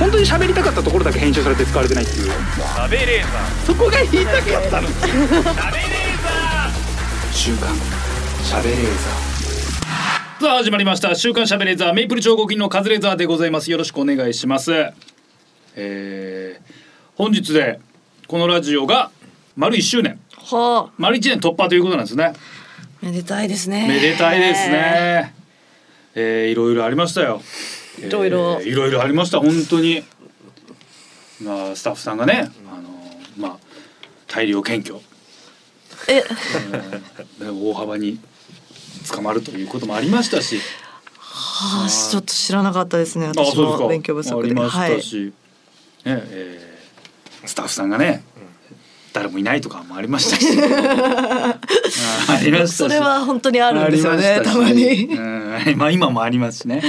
本当に喋りたかったところだけ編集されて使われてないっていう。食べレー。ザそこが言いたかったの。ー食べレー。ザ週刊しゃべれー。さあ始まりました。週刊しゃべレーザーメイプル超合金のカズレーザーでございますよろしくお願いしますえー、本日でこのラジオが丸1周年は丸1年突破ということなんですねあ、めでたいですね。めでたいです。ねえー、いろいろありましたよいろいろ。えーいろいろありました本当に。まあスタッフさんがねあのまあ大量検挙。え、えー大幅に捕まるということもありましたし。はあ、ちょっと知らなかったですね。あ私も勉強不足で。ありましはい。たし、ねえースタッフさんがね、誰もいないとかもありましたし。あありましたし。それは本当にあるんですよあね。たまに。うん、まあ今もありますしね。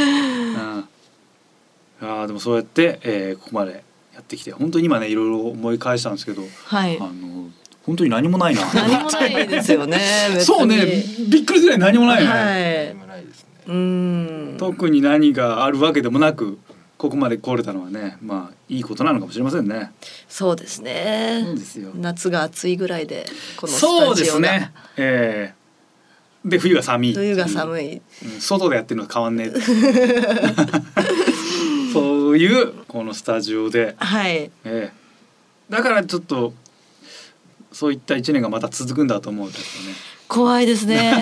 うん、あーでもそうやって、えー、ここまでやってきて本当に今ねいろいろ思い返したんですけど、はいあ。の本当に何もないな。何もないですよね。そうねびっくりするぐらい何もないね。はい。ーないですねうん。特に何があるわけでもなくここまで来れたのはねまあいいことなのかもしれませんね。そうですね。そうですよ夏が暑いぐらいでこのスそうでタジオが。すね。えー、で冬が寒い。冬が寒い。うん外でやってるのは変わんねえ。そういうこのスタジオで、はい。ええだからちょっとそういった一年がまた続くんだと思うとね、怖いですね。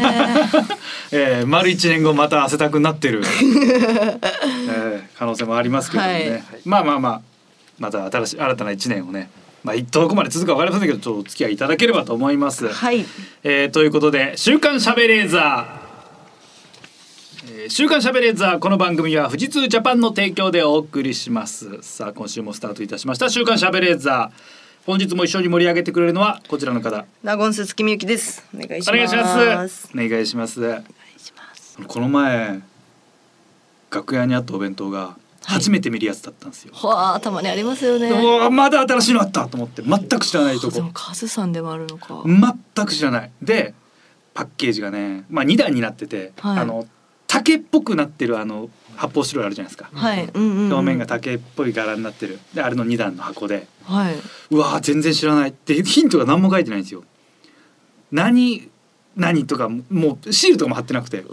ええ丸一年後また汗たくになってる、ええ可能性もありますけどね、はいまあまあまあまた新しい新たな一年をねまあどこまで続くかわかりませんけどちょっとお付き合いいただければと思います。はい。えーということで「週刊しゃべレーザー」えー週刊しゃべレーザーこの番組は富士通ジャパンの提供でお送りしますさあ今週もスタートいたしました週刊しゃべレーザー本日も一緒に盛り上げてくれるのはこちらの方ナゴンス月見ゆきです。お願いします。お願いしますお願いしますお願いします。この前楽屋にあったお弁当が初めて見るやつだったんですよ、はあ、たまにありますよね。うわまだ新しいのあったと思って全く知らないとこでもカズさんでもあるのか。全く知らないでパッケージがねまあ2段になってて、はいあの竹っぽくなってるあの発泡スチロールあるじゃないですか、はい。うんうんうん。表面が竹っぽい柄になってる。であれの2段の箱で。はい。うわー全然知らない。ってヒントが何も書いてないんですよ。何何とかももうシールとかも貼ってなくて。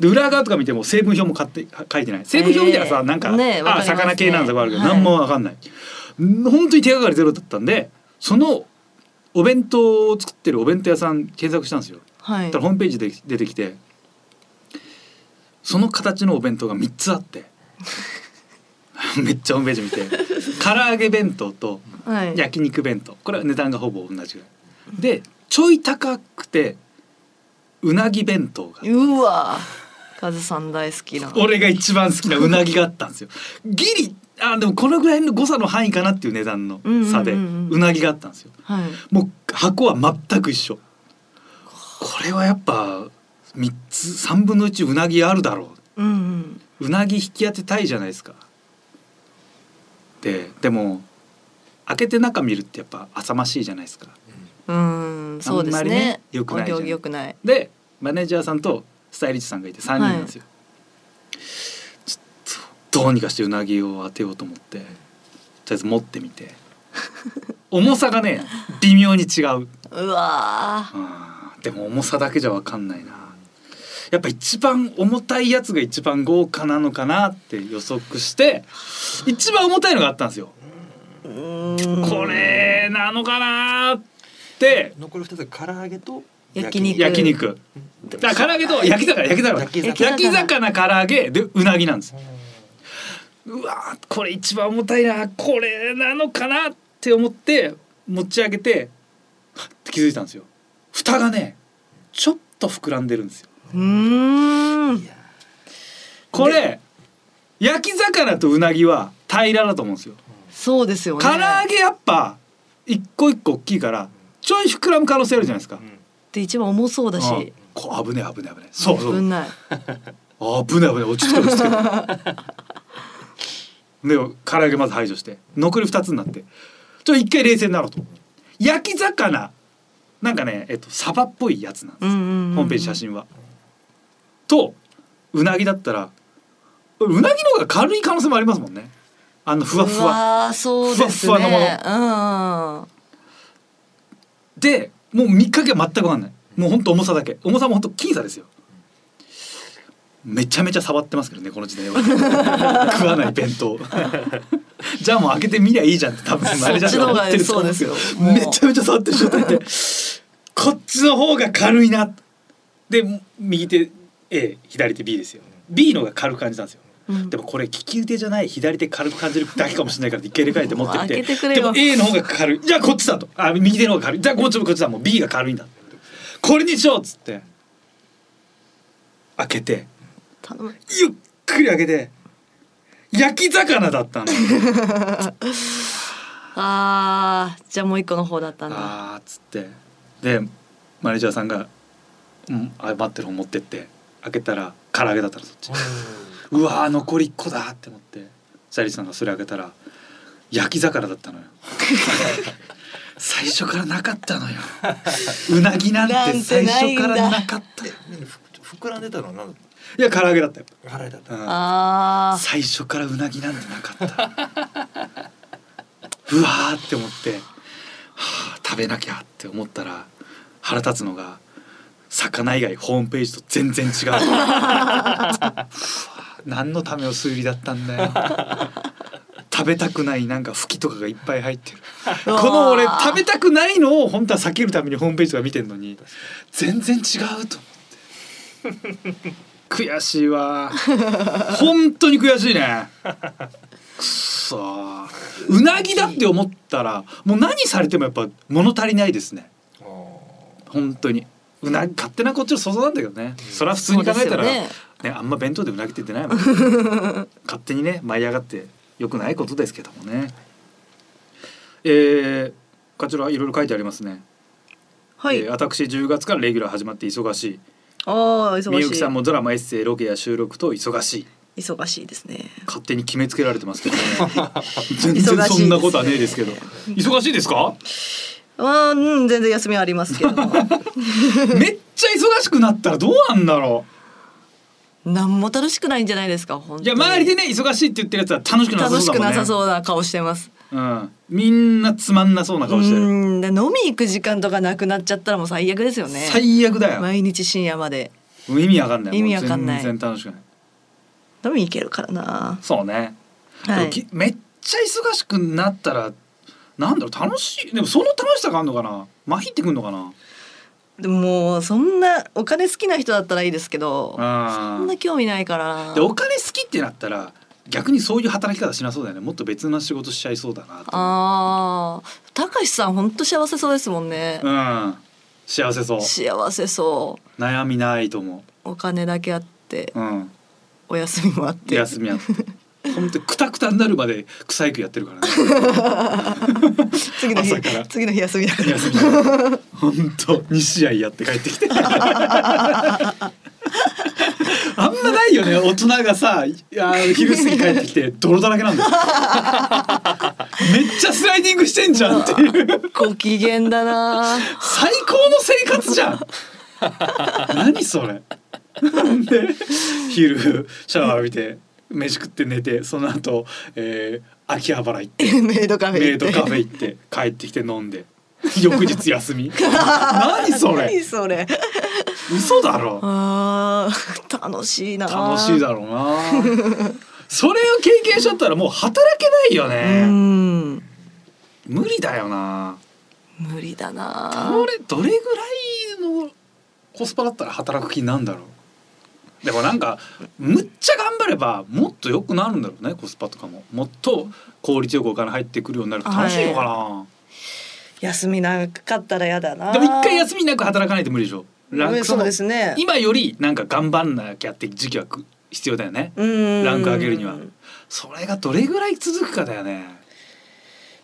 で裏側とか見ても成分表も買って書いてない。成分表見たらさ、えー。なんか、あねわかりますね。魚系なんとかあるけど、はい。何もわかんない。ん本当に手がかりゼロだったんでそのお弁当を作ってるお弁当屋さん検索したんですよ。はい。たらホームページで出てきてその形のお弁当が3つあって めっちゃホームページ見て唐揚げ弁当とはい。焼肉弁当これは値段がほぼ同じぐらいでちょい高くてうなぎ弁当がうわ。カズさん大好きな。俺が一番好きなうなぎがあったんですよギリあでもこのぐらいの誤差の範囲かなっていう値段の差でうなぎがあったんですよはい。もう箱は全く一緒これはやっぱ3つ3分の1うなぎあるだろう。んうん。ううなぎ引き当てたいじゃないですか。ででも開けて中見るってやっぱ浅ましいじゃないですか。うん、そうですね。ね。良くないじくない。でマネージャーさんとスタイリストさんがいて3人なんですよ、ちょっとどうにかしてうなぎを当てようと思ってとりあえず持ってみて。重さがね微妙に違う。うわうん。でも重さだけじゃ分かんないなやっぱ一番重たいやつが一番豪華なのかなって予測して一番重たいのがあったんですよ。これなのかなって。残り二つが唐揚げと焼肉。焼肉。だから唐揚げと焼き魚焼き魚。焼き魚。焼き魚唐揚げでうなぎなんですうわーこれ一番重たいな。これなのかなって思って持ち上げてはっって気づいたんですよ。蓋がねちょっと膨らんでるんですようーん。これ焼き魚とうなぎは平らだと思うんですよ。そうですよね。唐揚げやっぱ一個一個大きいからちょい膨らむ可能性あるじゃないですか、で一番重そうだし。うんこう危ねえ危ねえ危ねえ。そうそう。危ない。危ない危ない落ち着け落ち着け で唐揚げまず排除して残り2つになって。ちょっと一回冷静になろうと。焼き魚なんかねえっとサバっぽいやつなんです、うんうんうんうん。ホームページ写真は。とうなぎだったらうなぎの方が軽い可能性もありますもんね。あのふわふわ。わそうですね。ふわふわうんでもう3日が全く分かんない。もうほんと重さだけ。重さもほんと僅差ですよ。めちゃめちゃ触ってますけどねこの時代は。食わない弁当。じゃあもう開けてみりゃいいじゃんって多分マネージャーが思ってると思うんですけど。めちゃめちゃ触ってる状態でこっちの方が軽いな。で右手 A 左手 B ですよ。B の方が軽く感じたんですよ。うん。でもこれ利き腕じゃない左手軽く感じるだけかもしれないから一回入れ替えて持ってってでも A の方が軽い。じゃあこっちだと。あ右手の方が軽い。じゃあこっちもこっちだ。もう B が軽いんだこれにしようっつって。開けて。ゆっくり開けて。焼き魚だったの。あーじゃあもう一個の方だったんだ。あーっつって。でマネージャーさんが「うんあ待ってる方持ってって開けたら唐揚げだったのそっち。うわー残り1個だって思って。シャリさんがそれ開けたら焼き魚だったのよ。最初からなかったのよ。うなぎなんて最初からなかった。いふ膨らんでたの？は何だっや唐揚げだったよ、た払いだった。うん。あ最初からうなぎなんてなかった。うわーって思って、はあ、食べなきゃって思ったら腹立つのが魚以外ホームページと全然違う。何のための推理だったんだよ。食べたくないなんか吹きとかがいっぱい入ってる。この俺食べたくないのを本当は避けるためにホームページとか見てんのに全然違うと思って。悔しいわ。本当に悔しいね。くそー。うなぎだって思ったらもう何されてもやっぱ物足りないですね。あ本当にうなぎ勝手なこっちの想像なんだけどね、それは普通に考えたらねですよあんま弁当でうなぎって言ってないもん 勝手にね舞い上がってよくないことですけどもね。えー、こちらいろいろ書いてありますね、はい、えー私10月からレギュラー始まって忙しい。ああ忙しい。みゆきさんもドラマエッセイロケや収録と忙しい。忙しいですね。勝手に決めつけられてますけどね。全然そんなことはねえですけど。忙しいですか？あーうん全然休みありますけど めっちゃ忙しくなったらどうなんだろ何も楽しくないんじゃないですか本当いや周りでね忙しいって言ってるやつは楽しくなさ楽しくそうだもんね。なさそうな顔してます。うん、みんなつまんなそうな顔してる。飲み行く時間とかなくなっちゃったらもう最悪ですよね。最悪だよ、毎日深夜まで。意味わかんない。意味わかんない。全然楽しくない。飲み行けるからな。そうね、はい。めっちゃ忙しくなったらなんだろう楽しいでもその楽しさがあるのかな？まひってくんのかな？でももうそんなお金好きな人だったらいいですけどあそんな興味ないから。なでお金好きってなったら逆にそういう働き方しなそうだよね。もっと別な仕事しちゃいそうだなと。あーたかしさん本当幸せそうですもんね、うん。幸せそう。幸せそう。悩みないと思お金だけあってううん。お休みもあって。休みあって本当にクタクタになるまで草育やってるからね。次の日次の日休みだから。休みだから。本当2試合やって帰ってきて。あんまないよね。大人がさいや昼過ぎ帰ってきて泥だらけなんだよ。めっちゃスライディングしてんじゃんっていう。ご機嫌だな。最高の生活じゃん。何それ。で昼シャワー浴びて飯食って寝てその後、えー秋葉原行って メイドカフェメイ行って。ドカフェ行って帰ってきて飲んで翌日休み。何それ？何それ？嘘だろ。あー楽しいな楽しいだろうなそれを経験しちゃったらもう働けないようねん。無理だよな。無理だなどれどれぐらいのコスパだったら働く気なんだろうでもなんかむっちゃ頑張ればもっと良くなるんだろうねコスパとかも。もっと効率よくお金入ってくるようになると楽しいのかな、休み長かったらやだな。でも一回休みなく働かないと無理でしょ。ランクそうですね。今よりなんか頑張んなきゃって時期はく必要だよね。うん。ランク上げるには。それがどれぐらい続くかだよね。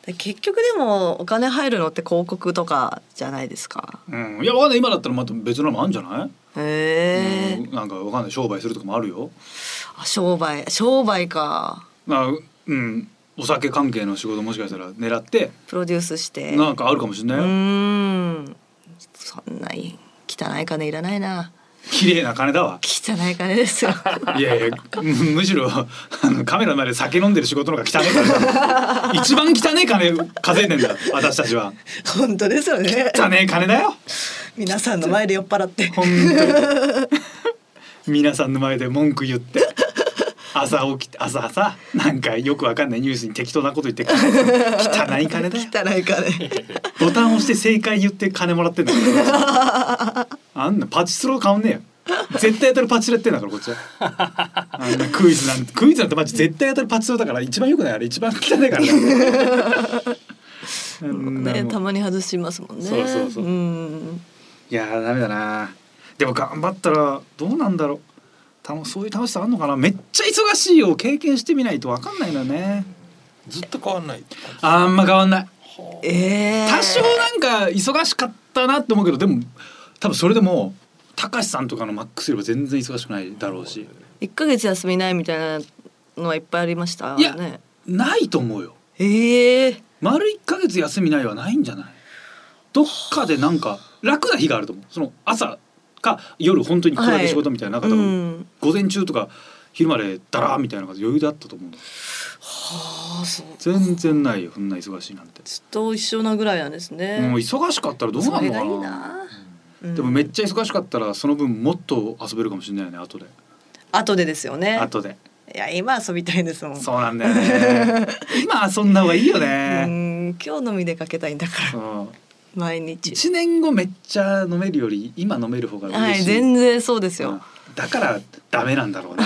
で結局でもお金入るのって広告とかじゃないですか。うん。いや今だったらまた別のもあるんじゃない、へえ、うんなんかわかんない。商売するとかもあるよ。あ商売。商売か。まあうん。お酒関係の仕事もしかしたら狙って。プロデュースして。なんかあるかもしれないうよ、ーん。そんなに汚い金いらないな。綺麗な金だわ。汚い金ですよ。いやいやむむしろあのカメラの前で酒飲んでる仕事の方が汚い金だ一番汚い金稼いでんだ私たちは。本当ですよね。汚い金だよ皆さんの前で酔っ払って。本当に。皆さんの前で文句言って。朝起きて朝さなんかよくわかんない。ニュースに適当なこと言って汚い金だよ。汚い金。ボタン押して正解言って金もらってんだからあんなパチスロ変わんねえよ。絶対当たるパチスロやってんだからこっちは。あんなクイズなんてクイズなんてマジ絶対当たるパチスロだから一番よくないあれ。一番汚いから。ねたまに外しますもんね。そうそうそうんいやーダメだな。でも頑張ったらどうなんだろう。楽そういう楽しさあんのかな。めっちゃ忙しいを経験してみないとわかんないのよね。ずっと変わんないあんま変わんない。ええ多少なんか忙しかったなって思うけどでも多分それでも高橋さんとかのマックスよりは全然忙しくないだろうし。一ヶ月休みないみたいなのはいっぱいありました？いやね。ないと思うよ。ええ丸1ヶ月休みないはないんじゃない？どっかでなんか楽な日があると思う。その朝か夜本当にこれだけ仕事みたいな,、なんか多う分ん。午前中とか昼までだらーみたいな感じで余裕であったと思う。はあそう。全然ないよそんな忙しいなんて、ずっと一緒なぐらいなんですね。もう忙しかったらどうなるのかな。でもめっちゃ忙しかったらその分もっと遊べるかもしれないよね後で。後でですよね。後で。いや今遊びたいですもん。そうなんだよね。今遊んだ方がいいようねん今日飲み出かけたいんだから。う。ん毎日。一年後めっちゃ飲めるより今飲める方が嬉しい、はい全然そうですよ。うん。だからダメなんだろうな。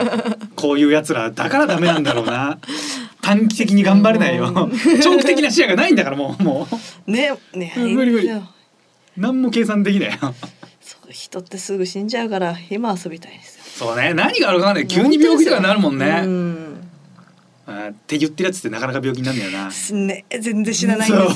こういうやつらだからダメなんだろうな。短期的に頑張れないよ。長期的な視野がないんだからもうもねねうん無理無理。何も計算できないよ。そう人ってすぐ死んじゃうから今遊びたいですよ。そうね。何があるかわかんない。急に病気とかになるもんね、うんあーって言ってるやつってなかなか病気になるんだよな。すね全然死なないんですよ。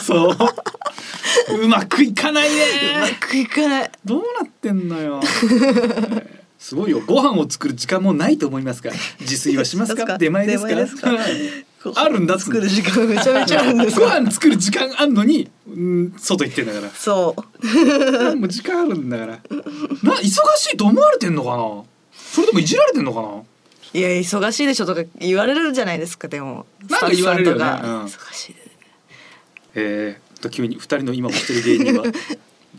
そう。そう。うまくいかないね。うまくいかない。どうなってんのよ。すごいよ。ご飯を作る時間もないと思いますか自炊はしますか？出前ですか？すか？あるんだ作る時間めちゃめちゃあるんですごよ飯作る時間あんのに、うん、外行ってんだから。そう。もう時間あるんだから。な忙しいと思われてんのかな？それともいじられてんのかな？いや忙しいでしょとか言われるじゃないですかでも。なんか言われるよね。スタッフさんとか。うん。忙しいでえー、と急に二人の今もしてる芸人は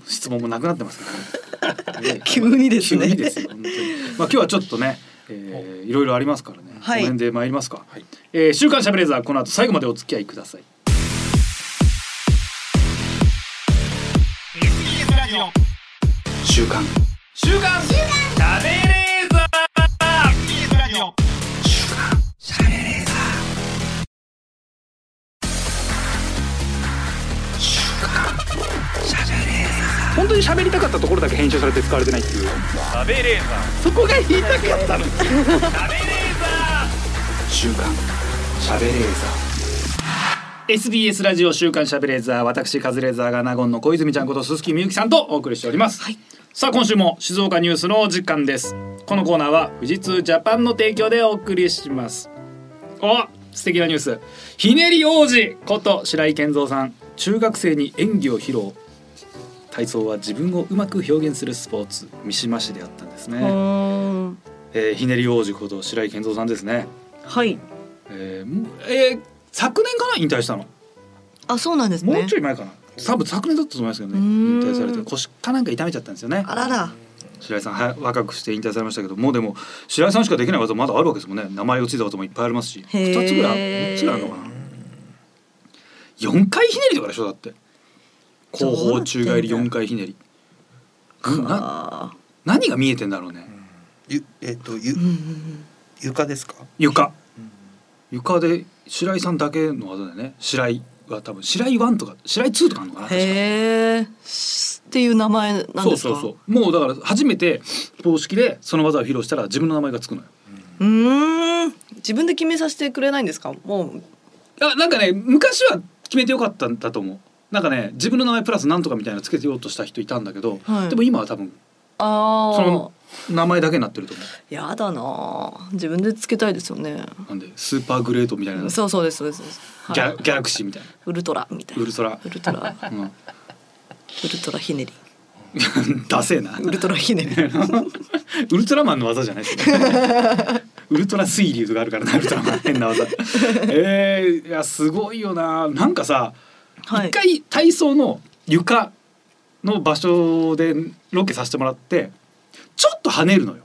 質問もなくなってます ね。急にですね。急にですよ。本当に。まあ今日はちょっとね、えー、い。ろいろありますからね。はい。この辺で参りますか。はい。えー週刊しゃべれーザーこの後最後までお付き合いください。週刊。週刊。しゃべれ当に喋りたかったところだけ編集されて使われてないっていう。しゃべれーザー。そこが言いたかったの。しゃべれーザー。週刊しゃべれーザ SBS ラジオ週刊しゃべれーザー私カズレーザーが納言の小泉ちゃんこと鈴木みゆきさんとお送りしております、はいさあ今週も静岡ニュースのお時間ですこのコーナーは富士通ジャパンの提供でお送りしますお素敵なニュースひねり王子こと白井健三さん中学生に演技を披露体操は自分をうまく表現するスポーツ三島市であったんですね、えーひねり王子こと白井健三さんですね。はい。えーもえー昨年かな引退したの。あそうなんですもねうちょい前かな。多分昨年だったと思いますけどね引退されて。腰かなんか痛めちゃったんですよね。あらら。白井さんは若くして引退されましたけどもうでも白井さんしかできない技まだあるわけですもんね。名前をついた技もいっぱいありますし。へー。2つぐらい3つぐらいあるのかな。4回ひねりとかでしょだって後方宙返り4回ひねり。何が見えてんだろうね。ゆえっ、とゆーうんうん床ですか？床。床で白井さんだけの技でね。白井は多分白井1とか白井2とかあるのかな確か。へえっていう名前なんですか？そうそうそう。もうだから初めて公式でその技を披露したら自分の名前がつくのよ。うーん。自分で決めさせてくれないんですか？もう。あなんかね昔は決めてよかったんだと思うなんかね自分の名前プラスなんとかみたいなのつけてようとした人いたんだけど、はい。でも今は多分あそのあ名前だけになってると思やだな。あ自分でつけたいですよね。うなんでスーパーグレートみたいなギそうそうですそうです。そうです、はい。ャギャラクシーみたいな。ウルトラみたいな。ウルトラ。ウルトラ。うん、ウルトラひねり。ダセえな。ウルトラひねり。ウルトラマンの技じゃないですね。ウルトラ水流とかあるからなウルトラマン。変な技。えー、いやすごいよな。なんかさはい。一回体操の床の場所でロケさせてもらってちょっと跳ねるのよ。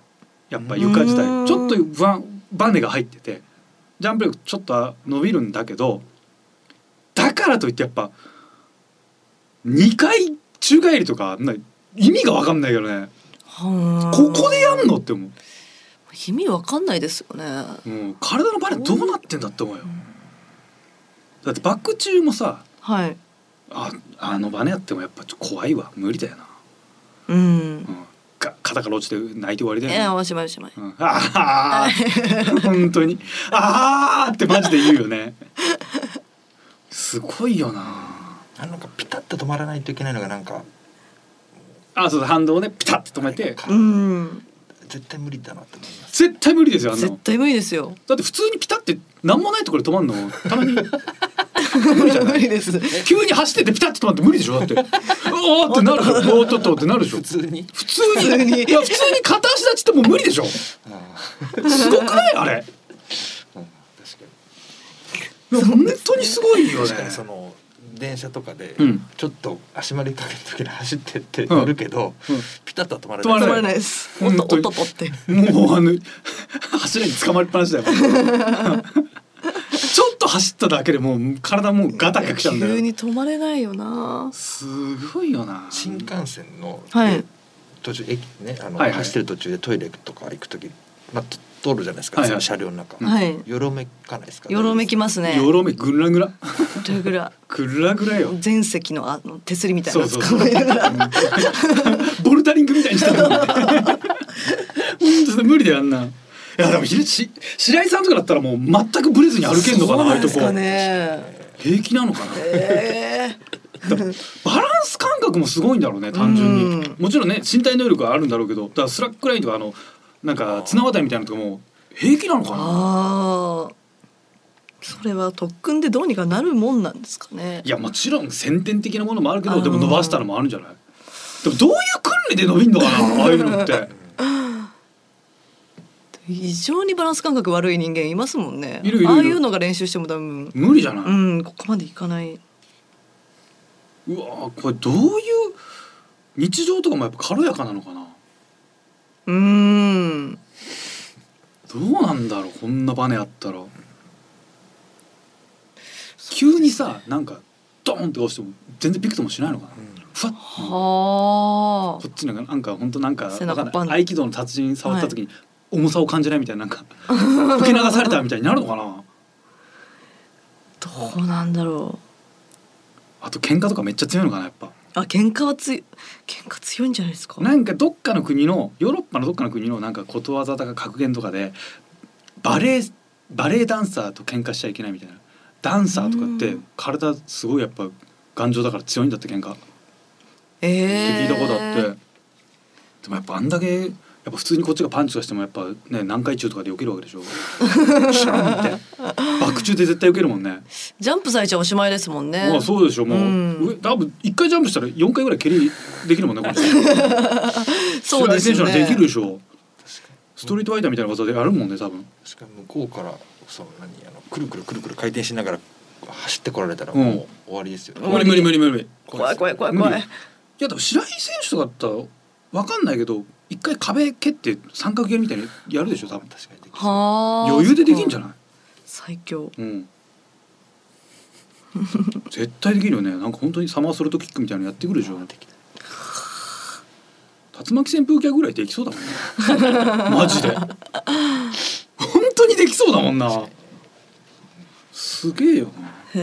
やっぱ床自体。ちょっと不安バネが入ってて。ジャンプ力ちょっと伸びるんだけどだからといってやっぱ2回宙返りとかな意味が分かんないけどね。はあ。ここでやんのって思う。意味わかんないですよね。もう体のバネどうなってんだって思うよ。だってバック中もさはい。ああのバネやってもやっぱちょっと怖いわ。無理だよな。うん。うん、か肩から落ちて泣いて終わりだよ、ね。えー、おしまいおしまい。うん、ああ 本当に。ああってマジで言うよね。すごいよな。あなんかピタッと止まらないといけないのがなんか。あそう反動をね。ピタッと止めて。うん絶対無理だなと思います。絶対無理ですよあんなの。絶対無理ですよ。だって普通にピタって何もないところで止まるの？たまに。無理じゃない。無理です 急に走っててピタッと止まって無理でしょ？だって。おーってなる。おーっとっとってなるでしょ？普通に。普通に。いや普通に片足立ちってもう無理でしょ？すあごくない？あれ。ーうん。確かに。いや本当にすごいよね。確かにその電車とかでうん。ちょっと足回りかけた時に走ってってうん。乗るけど、うん。ピタッとは止まら止まら止まらないです。おっとおっとおっとって。もうあの 柱に捕まりっぱなしだよ。ちょっと走っただけでもう体もうガタが来ちゃうんだよ。急に止まれないよな。すごいよな。新幹線の、はい。途中駅ねあの、はいはい。走ってる途中でトイレとか行く時、まあ、と通るじゃないですか、はいはい。その車両の中、はい。よろめかないですか？よろめきますね。よろめぐらぐら。ぐらぐら。ぐらぐらよ。全席のあの手すりみたいなのそうそうボルダリングみたいにしてるもんね。本当だ無理だよあんな。いやでもひろし白井さんとかだったらもう全くブレずに歩けんのかなああいうとこ。平気なのかな。えバランス感覚もすごいんだろうね単純に、うん。もちろんね身体能力はあるんだろうけどだからスラックラインとかあのなんか綱渡りみたいなのとかも平気なのかな？それは特訓でどうにかなるもんなんですかね。いやもちろん先天的なものもあるけどあー。でも伸ばしたのもあるんじゃない？でもどういう訓練で伸びんのかな？ああいうのって。非常にバランス感覚悪い人間いますもんね。ああいうのが練習しても多分。無理じゃない、うんここまでいかない。うわーこれどういう日常とかもやっぱ軽やかなのかな？うーん。どうなんだろうこんなバネあったら。急にさなんかドーンって押しても全然びくともしないのかな、ふわっ。はこっちなんかなんか本当なんか背中パンわかんない。合気道の達人触った時に重さを感じないみたいななんか 受け流されたみたいになるのかな。あどうなんだろあと喧嘩とかめっちゃ強いのかなやっぱ。うあ喧嘩はつい喧嘩強いんじゃないですか？なんかどっかの国のヨーロッパのどっかの国のなんかことわざとか格言とかでバレエバレエダンサーと喧嘩しちゃいけないみたいな。ダンサーとかってうん。体すごいやっぱ頑丈だから強いんだって喧嘩。ってええ聞いたことあって、でもやっぱあんだけやっぱ普通にこっちがパンチとしてもやっぱね南海中とかで避けるわけでしょ。シャーンって。バ中で絶対避けるもんね。ジャンプされちゃおしまいですもんね。まあそうでしょもう、うん。上多分一回ジャンプしたら四回ぐらい蹴りできるもんねこの人。そうですよ白井選手なできるでしょ。ストリートファイターみたいな技であるもんね多分。確かに向こうからその何あのくるくるくるくる回転しながら走ってこられたらうん。もう終わりですよね、無理無理無理無理。怖い怖い怖い怖い。いやでも白井選手とかだったらわかんないけど一回壁蹴って三角蹴りみたいにやるでしょ多分。確かにはあ余裕でできんじゃない？最強。うん。絶対できるよね。なんか本当にサマーソルトキックみたいなのやってくるでしょ。竜巻旋風脚ぐらいできそうだもんね。マジで。本当にできそうだもんな。すげえよな。へう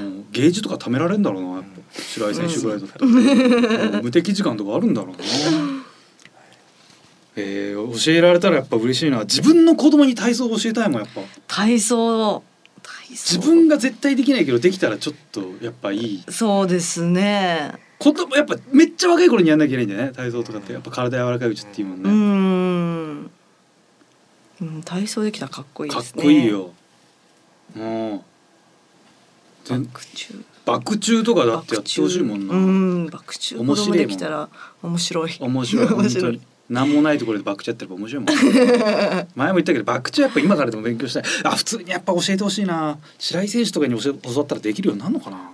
ん。ゲージとか貯められるんだろうなやっぱ。白井選手ぐらいだったら、うん。無敵時間とかあるんだろうな。えー、教えられたらやっぱ嬉しいな。自分の子供に体操を教えたいもんやっぱ。体操。体操。自分が絶対できないけどできたらちょっとやっぱいい。そうですね。子供やっぱめっちゃ若い頃にやんなきゃいけないんだよね体操とかって。やっぱ体柔らかいうちっていうもんうね、ん。うん体操できたらかっこいいかっですね。こいいよ。うん。バでック中。爆中とかだってやってほしいもんな、うん爆中。子供面白いもん。できたら面白い。面白い。本当に。何もないところで爆中やってれば面白いもん 前も言ったけど爆中やっぱ今からでも勉強したい。あ普通にやっぱ教えてほしいな。白井選手とかに教え教わったらできるようになるのかな。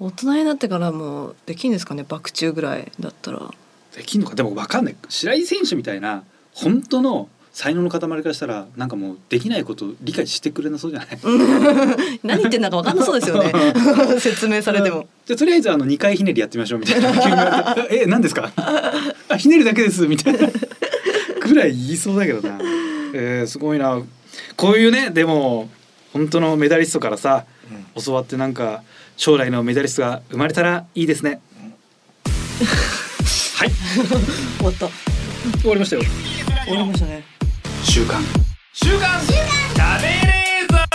大人になってからもできんですかね爆中ぐらいだったら。できんのか。でも分かんない。白井選手みたいな本当の才能の塊からしたらなんかもうできないこと理解してくれなそうじゃない？何言ってんだか分かんなそうですよね。説明されても。じゃあとりあえずあの2回ひねりやってみましょうみたいなえ何ですか？あひねるだけですみたいなぐらい言いそうだけどな。えー、すごいな。こういうねでも本当のメダリストからさ、教わってなんか将来のメダリストが生まれたらいいですね。はい。終わった。終わりましたよ。終わりましたね週刊週刊しゃべれーザ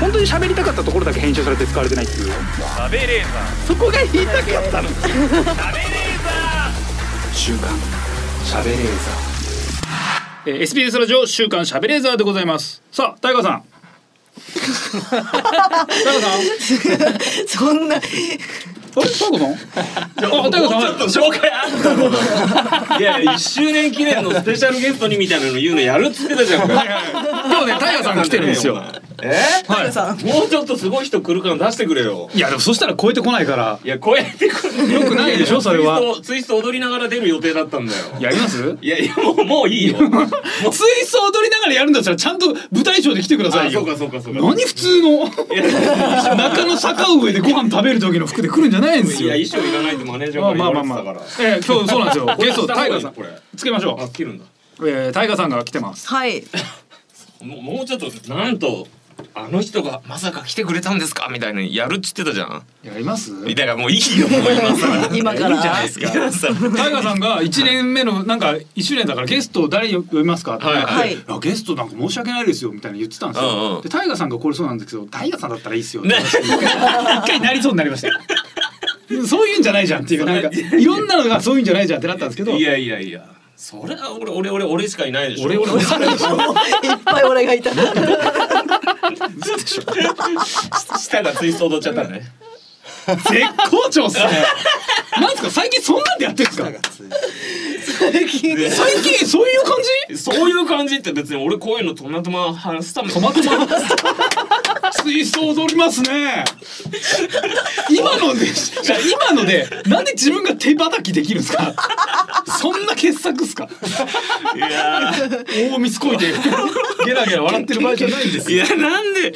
本当に喋りたかったところだけ編集されて使われてないっていう。そこが言いたかったの。週刊しゃべれー。えー SBS ラジオ週刊しゃべれーザーでございます。さあ大河さんそんな。あれ大河さん？あ大河さん紹介あったのいや1周年記念のスペシャルゲストにみたいなの言うのやるっつってたじゃん。か今日ね大河さん来てるんですよえ？はい。さん。もうちょっとすごい人来るから出してくれよ。いやでもそしたら超えてこないから。いやこうやってくる。よくないでしょそれは。ツイストツイスト踊りながら出る予定だったんだよ。やります？いやいやもうもういいよ。ツイスト踊りながらやるんだったらちゃんと舞台上で来てくださいよ。あそうかそうかそうか。何普通の？中野坂上でご飯食べる時の服で来るんじゃないんですよ。いや衣装いらないってマネージャーまあからまあまあ言われてたから。まあえー今日そうなんですよ。ゲストタイガーさん。これ。つけましょあつけるんだ。うえータイガーさんが来てます。はい。もうもうちょっとなんとあの人がまさか来てくれたんですか？みたいなやるっつってたじゃん。やります？だからもういいよもう今さ 今から？いいじゃないですか。タイガーさんが1年目のなんか1周年だからゲスト誰呼びますかって。はい。はい。ゲストなんか申し訳ないですよみたいな言ってたんですよ、うんうん。でタイガーさんがこれそうなんですけどタイガーさんだったらいいっすよ、ね。一回なりそうになりましたよ。そういうんじゃないじゃんっていうかなんかいろんなのがそういうんじゃないじゃんってなったんですけど。いやいやいや。それは俺俺俺俺しかいないでしょ。俺俺。俺それでしょいっぱい俺がいた 舌がツイスト踊っちゃったね。絶好調っすね。なんですか最近そんなんでやってるんですか？最近そういう感じ？そういう感じって別に俺こういうのトマトマ話すためトマトマツイスト踊りますね。今のでじゃあ今のでなんで自分が手叩きできるんですか？そんな傑作っすか？いや大見つこいてゲラゲラ笑ってる場合じゃないんですいよやなんで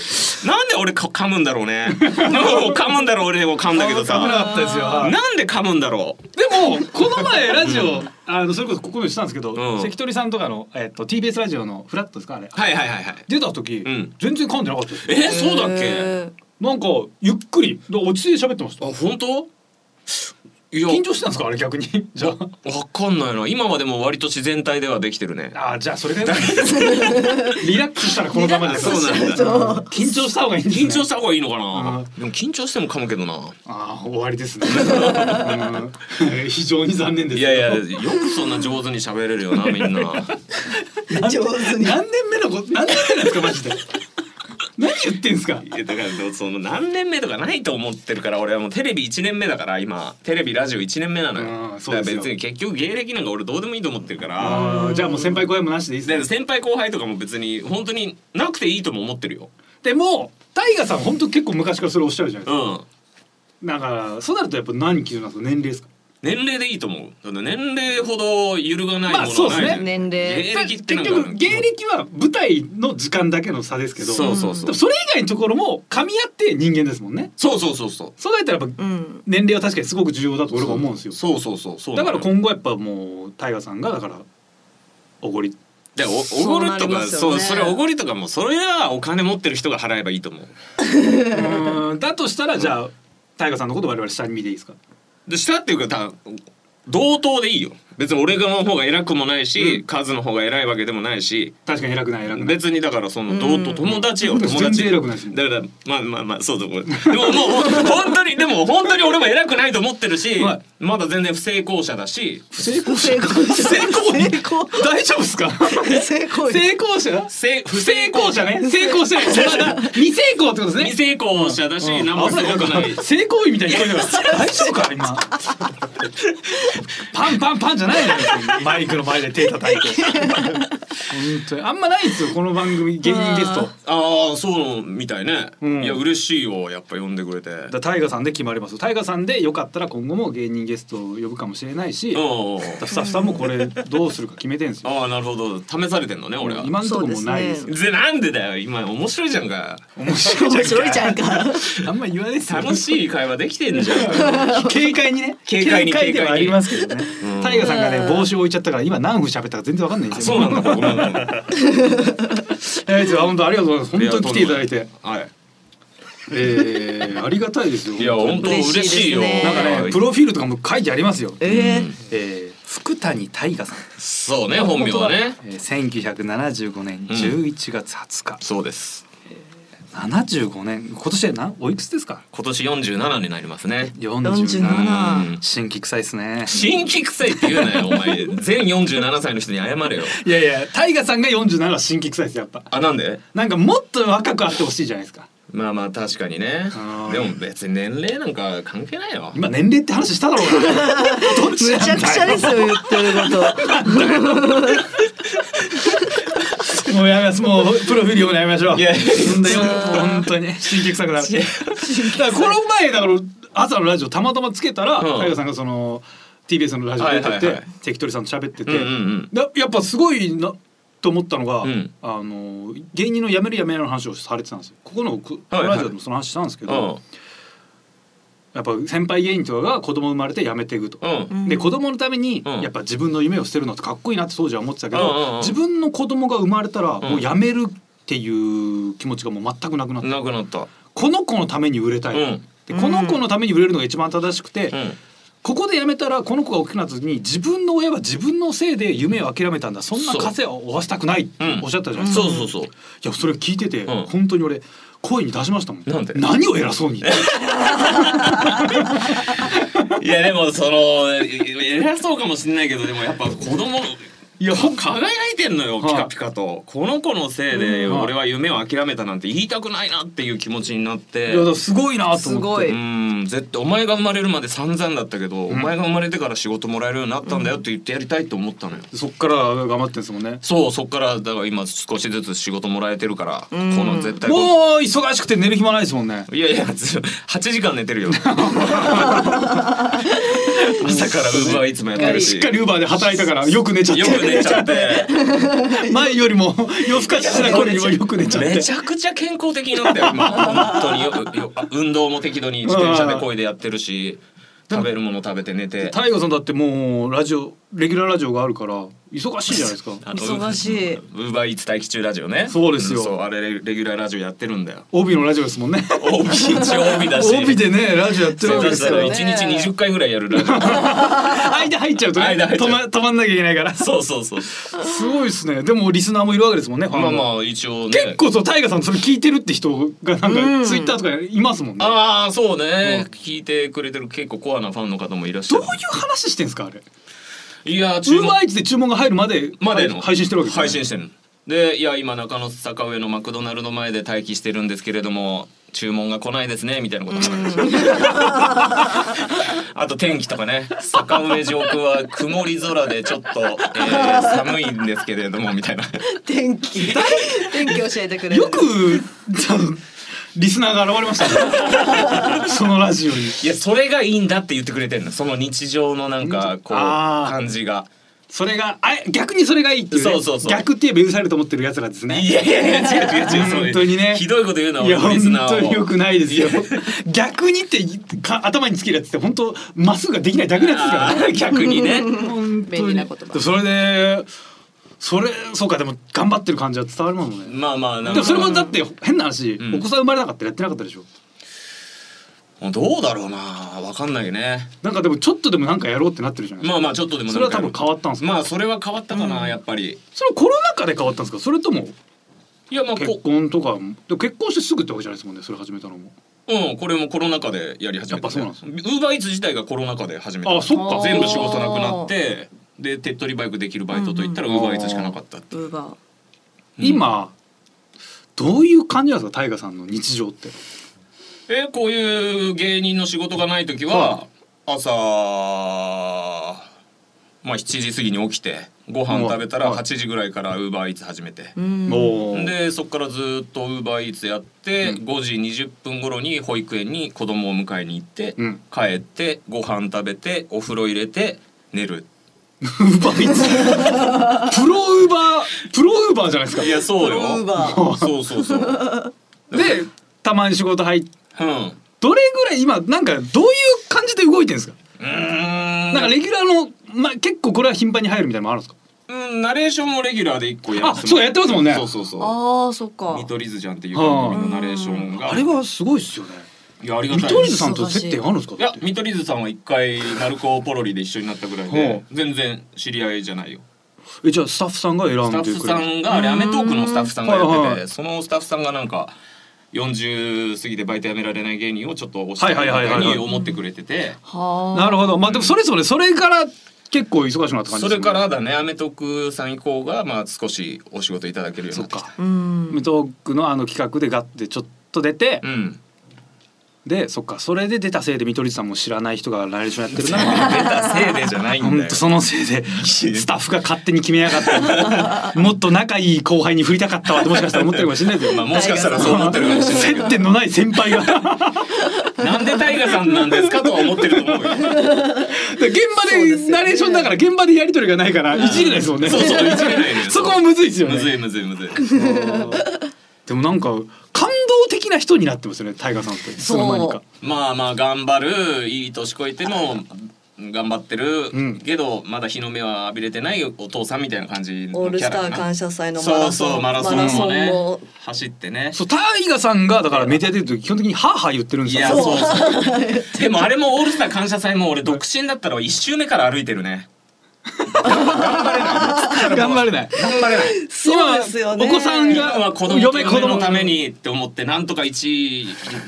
なんで俺か噛むんだろうね。噛むんだろう俺も噛んだけどさ。危なかったですよはいなんで噛むんだろでもこの前ラジオ、あのそれこそここでしたんですけど、うん。関取さんとかの、えっと TBS ラジオのフラットですかあれ、うはいはいはいはい。出た時、ん。全然噛んでなかったですえそうだっけ？えなんかゆっくりで落ち着いて喋ってました。あ本当？緊張してたんですかあれ逆に？じゃあ。わかんないな。今までも割と自然体ではできてるね。あーじゃあそれがリラックスしたらこのままですそうなんだ。ー緊張した方がいいね。緊張した方がいいのかうなんでも緊張しても噛むけどな。ああ終わりですね。うん。非常に残念です。いやいやよくそんな上手に喋れるよなみんな。何 上手に。何年目のこと何年目なんですかマジで？何言ってんすか？いやだからその何年目とかないと思ってるから俺はもうテレビ1年目だから今テレビラジオ1年目なのよ。そうですよ。別に結局芸歴なんか俺どうでもいいと思ってるから。じゃあもう先輩後輩もなしでいいっすね。で先輩後輩とかも別に本当になくていいとも思ってるよ。でもタイガさん本当結構昔からそれおっしゃるじゃないですか、うん。だからそうなるとやっぱ何基準なんですか？年齢ですか？年齢でいいと思う。だって年齢ほど揺るがないものはない。まあそうですね。年齢。芸歴ってなんか結局芸歴は舞台の時間だけの差ですけど。そうそうそう。それ以外のところも噛み合って人間ですもんね。そうそうそうそう。そうなったらやっぱうん。年齢は確かにすごく重要だと俺は思うんですよ。そうそうそう。そうだからこ今後やっぱもうタイガさんがだからおごり。でおおそうごるとかなりますよね。そうそれおごりとかもそれはお金持ってる人が払えばいいと思う。うん。だとしたらじゃあタイガさんのこと我々下に見ていいですか？でしたっていうかた同等でいいよ。別に俺の方が偉くもないし、カズの方が偉いわけでもないし。確かに偉くない偉くない。別にだからその同等友達ようん。友全達然偉くないですもんだからまあまあまあそうそう。これでももう本当にでも本当に俺も偉くないと思ってるし、はい。まだ全然不成功者だし。不成功成功者成功。成功。大丈夫ですか？成功。成功者？せ不成功者ね。成功してない未成功ってことですね。未成功者だし、うん。何もすごくない。成功医みたいに 大丈夫か今。パンパンパンじゃないのよマイクの前で手叩いて。本当に。あんまないんですよこの番組芸人ゲスト。ああそうみたいね、うん。いや嬉しいよやっぱ呼んでくれて。だタイガさんで決まりますタイガさんでよかったら今後も芸人ゲストを呼ぶかもしれないしうんスタッフさんもこれどうするか決めてんですよ。ああなるほど。試されてんのね俺は。今んとこもうないです。よぜなんでだよ今面白いじゃんか。面白いじゃんか。あんま言わないですよ。楽しい会話できてんじゃん。軽快にね。軽快にではありますけどね。うん。タイガさんがね帽子置いちゃったから今何分喋ったか全然わかんないんですよ。そうなんだ。ごめんごめんえー、本当ありがとうございます。本当に来ていただいて。はい。えー、ありがたいですよ。いや本当嬉嬉しいよなんかねプロフィールとかも書いてありますよ。えー。えー福谷大河さん、そうね本名はね。えー、1975年11月20日、そうです75年。今年で何おいくつですか？今年47になりますね。47 47新規臭いですね。新規臭いって言うなよお前。全47歳の人に謝れよ。いやいやタイガさんが47は新規臭いですやっぱ。あなんで？なんかもっと若くあってほしいじゃないですか。まあまあ確かにね。でも別に年齢なんか関係ないよ。今年齢って話しただろうが どっちむちゃくちゃですよ言ってること もうやめます。もうプロフィール読むのやめましょう。いや本当に。新規臭くなる。だからこの前だから朝のラジオたまたまつけたらうん。タイガさんがその TBS のラジオ出てて関取さんと喋ってて、やっぱすごいなと思ったのが、うん。あの芸人の辞める辞めないの話をされてたんですよ。ここのこのラジオでもその話したんですけど、うんやっぱ先輩芸人とかが子供生まれて辞めていくと。うん。で子供のためにうん。やっぱ自分の夢を捨てるのってかっこいいなって当時は思ってたけど、うんうんうん。自分の子供が生まれたらんもう辞めるっていう気持ちがもう全くなくなった、なくなった。この子のために売れたい、うん。でこの子のために売れるのが一番正しくて、うん。ここで辞めたらこの子が大きくなった時に自分の親は自分のせいで夢を諦めたんだ。そんなそう稼を負わせたくないってうんおっしゃったじゃないですか、いそうそうそうやそれ聞いてて、うん。本当に俺声に出しましたもん。なんで？何を偉そうに。いやでもその偉そうかもしれないけどでもやっぱ子供いや輝いてんのよはい。ピカピカと。この子のせいでうん。俺は夢を諦めたなんて言いたくないなっていう気持ちになっいてやだからすごいなと思って。すごい。うん絶対お前が生まれるまで散々だったけど、お前が生まれてから仕事もらえるようになったんだよって言ってやりたいと思ったのよ、そっから頑張ってんですもんね。そうそっからだから今少しずつ仕事もらえてるから、この絶対もう忙しくて寝る暇ないですもんね。いやいやず8時間寝てるよ。朝 からウーバーいつもやってるし。しっかりウーバーで働いたからよく寝ちゃって。よく寝ちゃって。前よりも夜更かししてた頃にもよく寝ちゃって。めちゃくちゃ健康的になったよ今本当によよ運動も適度に自転車で漕いでやってるし食べるもの食べて寝て。タイガさんだってもうラジオレギュラーラジオがあるから忙しいじゃないですか。忙しい。ウーバーイーツ待機中ラジオねそうですよ。んそうあれレレギュラーラジオやってるんだよ。帯のラジオですもんね。帯一応帯だし。帯でねラジオやってるわけそうだですよから一日20回ぐらいやるラジオ。間入っちゃうとね間入っちゃう。止ま止まんなきゃいけないから。すそうそうそう。ごいですね。でもリスナーもいるわけですもんねまあもまあ一応ね。結構そうタイガさんそれ聞いてるって人がなんかツイッターとかいますもんね。ああそうね、うん。聞いてくれてる結構コアなファンの方もいらっしゃる。どういう話してんすかあれ？いやウー注文バーイーツで注文が入るまでまでの。配信してるわけですよね。配信してるでいや今中野坂上のマクドナルド前で待機してるんですけれども注文が来ないですねみたいなこと あと天気とかね。坂上上空は曇り空でちょっと、えー寒いんですけれどもみたいな。天気。天気教えてくれるよくあのリスナーが現れましたね。そのラジオに。いやそれがいいんだって言ってくれてるの。その日常のなんかこう感じが。それがあ逆にそれがいいっていう,、ね、そうそうそう。逆って言えば許されると思ってる奴らですね。いやいやいや違う違う違う本当にね。ひどいこと言うな俺いや本のリスナーを。当に良くないですよ。逆にってか頭につけるやつって本当まっすぐができないだけのやつですからあー 逆にね。本当に。便利な言葉。それでそれそうかでも頑張ってる感じは伝わるもんね。まあまあでもそれもだって変な話、うん。お子さん生まれなかったらやってなかったでしょ。どうだろうな。わかんないね。なんかでもちょっとでもなんかやろうってなってるじゃないまあまあちょっとでもそれは多分変わったんですか？まあそれは変わったかな、やっぱり。それはコロナ禍で変わったんですか？それともいやまあ結こ婚とか結婚してすぐってわけじゃないですもんねそれ始めたのも。うんこれもコロナ禍でやり始めた、やっぱそうなんですウーバーイーツ自体がコロナ禍で始めた。あそっか。全部仕事なくなってで手っ取り早くできるバイトといったらウーバーイーツしかなかったって。ウーバー。うん。今どういう感じなんですか大河さんの日常って？えこういう芸人の仕事がない時は朝まあ7時過ぎに起きてご飯食べたらはい。8時ぐらいからウーバーイーツ始めて。でそこからずっとウーバーイーツやって、うん。5時20分頃に保育園に子供を迎えに行って、うん。帰ってご飯食べてお風呂入れて寝るウーバーイーツプロウーバープロウーバーじゃないですか。いやそうよ。ウーバー。そうそうそう。でたまに仕事入ってうん。どれぐらい今なんかどういう感じで動いてるんですか？うーん。なんかレギュラーの、まあ、結構これは頻繁に入るみたいなのもあるんですか？うんナレーションもレギュラーで一個やらせてあそうやってますもんね。そうそうそうああ、そっか。見取り図じゃんっていう番組のナレーションが。あれはすごいっすよねいやありが見たい取り図さんと接点あるんですか？いや見取り図さんは一回ナルコポロリで一緒になったぐらいほで全然知り合いじゃないよ。えじゃあスタッフさんが選んスタッフでくれるさん。があれ『アメトーーク』のスタッフさんがやはいはいっててそのスタッフさんがなんか40過ぎてバイト辞められない芸人をちょっと押してはいはいはいはいに思ってくれてて。はあ。なるほど。まあでもそれぞれそれから結構忙しくなった感じそれですね。からだね『アメトーーク』さん以降がまあ少しお仕事いただけるようになってきた。か。うトークのあの企画でガッてちょっと出て、うんでそっかそれで出たせいで見取り図さんも知らない人がナレーションやってるな。ら 出たせいでじゃないんだよ。本当そのせいで スタッフが勝手に決めやがった もっと仲いい後輩に振りたかったわってもしかしたら思ってるかもしれないですよ、まあもしかしたらそう思ってるかもしれないけど。接点のない先輩が。でなんで大河さんなんですかとは思ってると思うよ。現場でナレーションだから現場でやり取りがないからい。じれないですもんね。そうそういじれないのよ。そこもむずいですよね。むずいむずいむずい。でもなんか感動的な人になってますよねタイガーさんっていつの間にか。まあまあ頑張るいい年越えても頑張ってる、うん。けどまだ日の目は浴びれてないお父さんみたいな感じオールスター感謝祭のマそうラソン。そうマラソンもねも走ってね。そうタイガさんがだからメディア出ると基本的にハーハー言ってるんですよ。いやそうそう。でもあれもオールスター感謝祭も俺独身だったら一周目から歩いてるね頑張れない。頑張れない。そうですよね。今お子さんが子供嫁子供のためにって思ってなんとか1位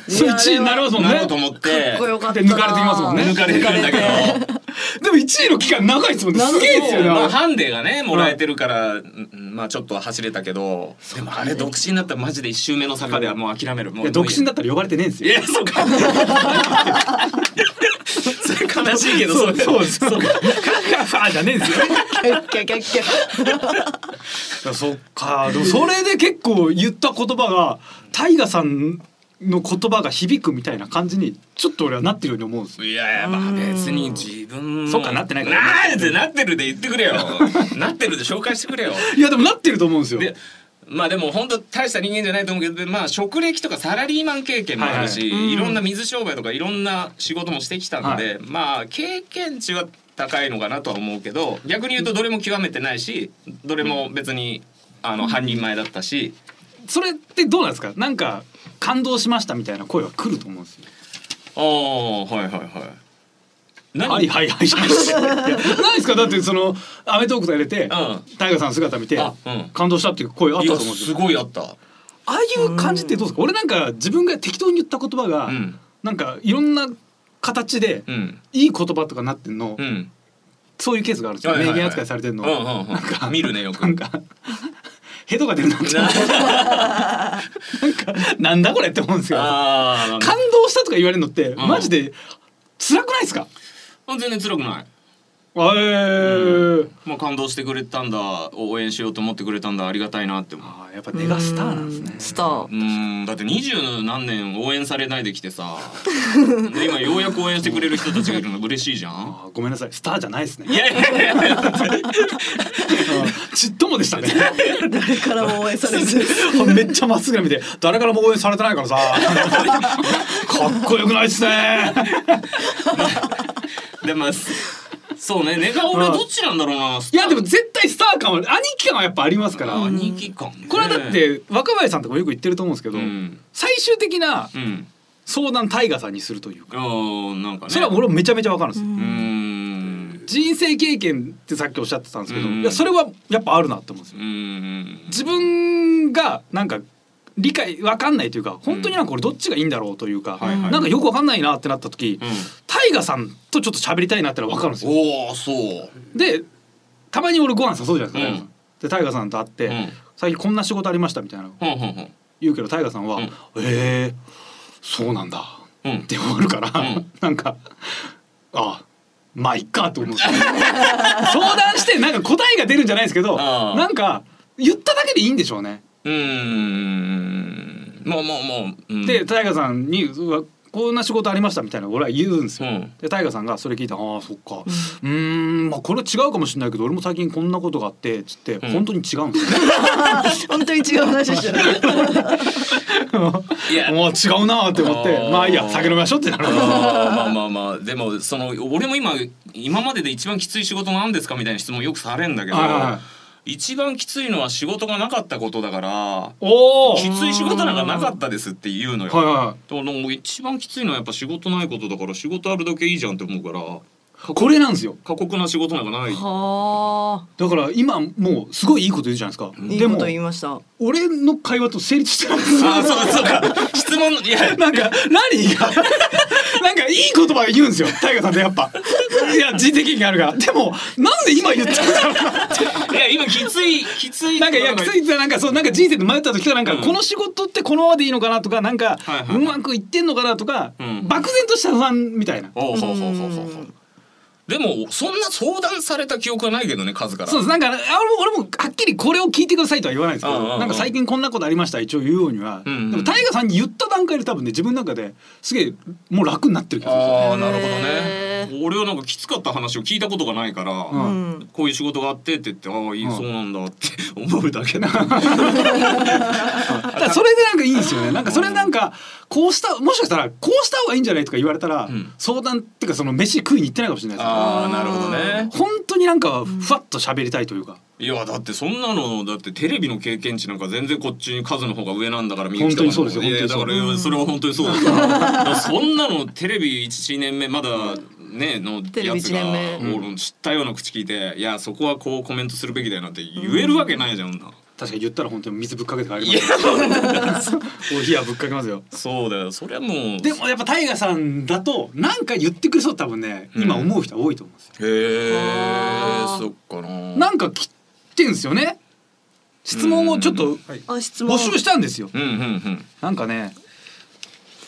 そう1位になろうと思って。かっこよかった。で抜かれてきますもんね。抜かれてるんだけど。でも1位の期間長いですもんね。すげえですよね。まあハンデがねもらえてるから、うんまあちょっとは走れたけど。でもあれ独身だったらマジで一周目の坂ではもう諦める。もいうや独身だっったら呼ばれてねえんですよ。いやそうか 悲しいけどそうそうそう。かファーじゃねえんですよキャッキャキャそっかでもそれで結構言った言葉がタイガさんの言葉が響くみたいな感じにちょっと俺はなってるように思うんですよ。いやまあ別に自分のそうかなってないから。なんでなってるで言ってくれよ。なってるで紹介してくれよ。いやでもなってると思うんですよ。でまあでも本当大した人間じゃないと思うけどまあ職歴とかサラリーマン経験もあるし、はいはい。いろんな水商売とかいろんな仕事もしてきたんで、まあ経験値は高いのかなとは思うけど逆に言うとどれも極めてないしどれも別にあの半人前だったし、それってどうなんですか？なんか感動しましたみたいな声は来ると思うんですよ。ああはいはいはい。何？はいはいはい。い ないですか？だってその『アメトーーク』とか入れてうん。タイガさんの姿見て感動したっていう声あったと思うんですすよごいあった。ああいう感じってどうですか？俺なんか自分が適当に言った言葉が、うん。なんかいろんな形でうん。いい言葉とかなってんの、うん。そういうケースがあるんですよ、名言扱いされてるの、うんうんうん。なんか見るねよく。なんかヘドが出るななんかなんだこれって思うんですよ。感動したとか言われるのって、ん。マジで辛くないですか？全然辛くない。えー。まあ感動してくれたんだ。応援しようと思ってくれたんだ。ありがたいなって思う。あーやっぱ根がスターなんですね。うん。スター。う。ーん。だって二十何年応援されないできてさ。で 今ようやく応援してくれる人たちがいるの嬉しいじゃん。ごめんなさい。スターじゃないですね。いやいやいや。ちっともでしたね。誰からも応援されず。めっちゃまっすぐ見て誰からも応援されてないからさ。かっこよくないっすね。でまあそうね。寝顔俺どっちなんだろうな。いやでも絶対スター感は兄貴感はやっぱありますから、兄貴感ね。これはだって若林さんとかもよく言ってると思うんですけど、うん。最終的なうん。相談タイガさんにするというか。なんかね。それは俺もめちゃめちゃわかるんですよ。うーん。人生経験ってさっきおっしゃってたんですけど、うん。いやそれはやっぱあるなって思うんですよ。う。ん。自分がなんか理解わかんないというか本当になんか俺どっちがいいんだろうというか、はいはい。なんかよくわかんないなってなった時、うん。タイガさんとちょっと喋りたいなってのはわかるんですよ。おおそう。でたまに俺ご飯誘うじゃないですか、うん。でタイガさんと会って、うん。最近こんな仕事ありましたみたいな言うけどタイガさんは「うん。ええそうなんだ」うん。って終わるから、うん。なんかあまあいっかと思う 相談してなんか答えが出るんじゃないですけどなんか言っただけでいいんでしょうね。うーん。まあまあまあ、うん、でタイガさんにうわこんな仕事ありましたみたいな俺は言うんですよ。うん。でタイガさんがそれ聞いて「ああそっか。うーんまあこれは違うかもしれないけど俺も最近こんなことがあって」つって、ん。本当に違うんですよ。本当に違う話でしたね。いや。もう違うなって思ってまあいいや酒飲みましょうってなる。んですよ。まあまあまあでもその俺も今今までで一番きつい仕事なんですかみたいな質問よくされんだけど、はいはいはい一番きついのは仕事がなかったことだからきつい仕事なんかなかったですって言うのよ。はいはだからもう一番きついのはやっぱ仕事ないことだから仕事あるだけいいじゃんって思うからいこれなんですよ過酷な仕事なんかない。はあ。だから今もうすごいいいこと言うじゃないですか、でもいいこと言いました。俺の会話と成立してないんですよあそうそうか質問いやなんか何が？いい言葉言うんですよ。タイガさんってやっぱ。いや人的経験あるから。でもなんで今言ったんだろういや今きついきついなんかいやきついってなんかそうなんか人生で迷った時とかなんかうん。この仕事ってこのままでいいのかなとかなんかはいはいうまくいってんのかなとかうん。漠然とした不安みたいな。ほうほうほうほうほうでもそんな相談された記憶はないけどね数から。そうです。なんかあ俺も俺もはっきりこれを聞いてくださいとは言わないんですけどなんか最近こんなことありました一応言うようには、うんうん。でもタイガさんに言った段階で多分ね自分の中ですげえもう楽になってる気がする。んですよああなるほどへね俺はなんかきつかった話を聞いたことがないから、ううん。ん。こういう仕事があってって言ってああいい、うんそうなんだって 思うだけだ。それでなんかいいんですよね。なんかそれなんかこうしたもしかしたらこうした方がいいんじゃないとか言われたら、ん。相談っていうかその飯食いに行ってないかもしれないですああなるほどね。本当になんかふわっと喋りたいというか、いやだってそんなのだってテレビの経験値なんか全然こっちに数の方が上なんだから本当にそうですだからそれは本当にそうだからそんなのテレビ1年目まだねのテレビやつが一年目。俺知ったような口聞いていやそこはこうコメントするべきだよなって言えるわけないじゃん、な確かに言ったら本当に水ぶっかけて帰りますよ。お冷やぶっかけますよ。そうだよそれはもう。でもやっぱタイガさんだとなんか言ってくれそう多分ね。今思う人は多いと思うんですよ、へえそっかな。なんか来てんですよね。質問をちょっとあ質問。募集したんですよ。うんうんうん。なんかね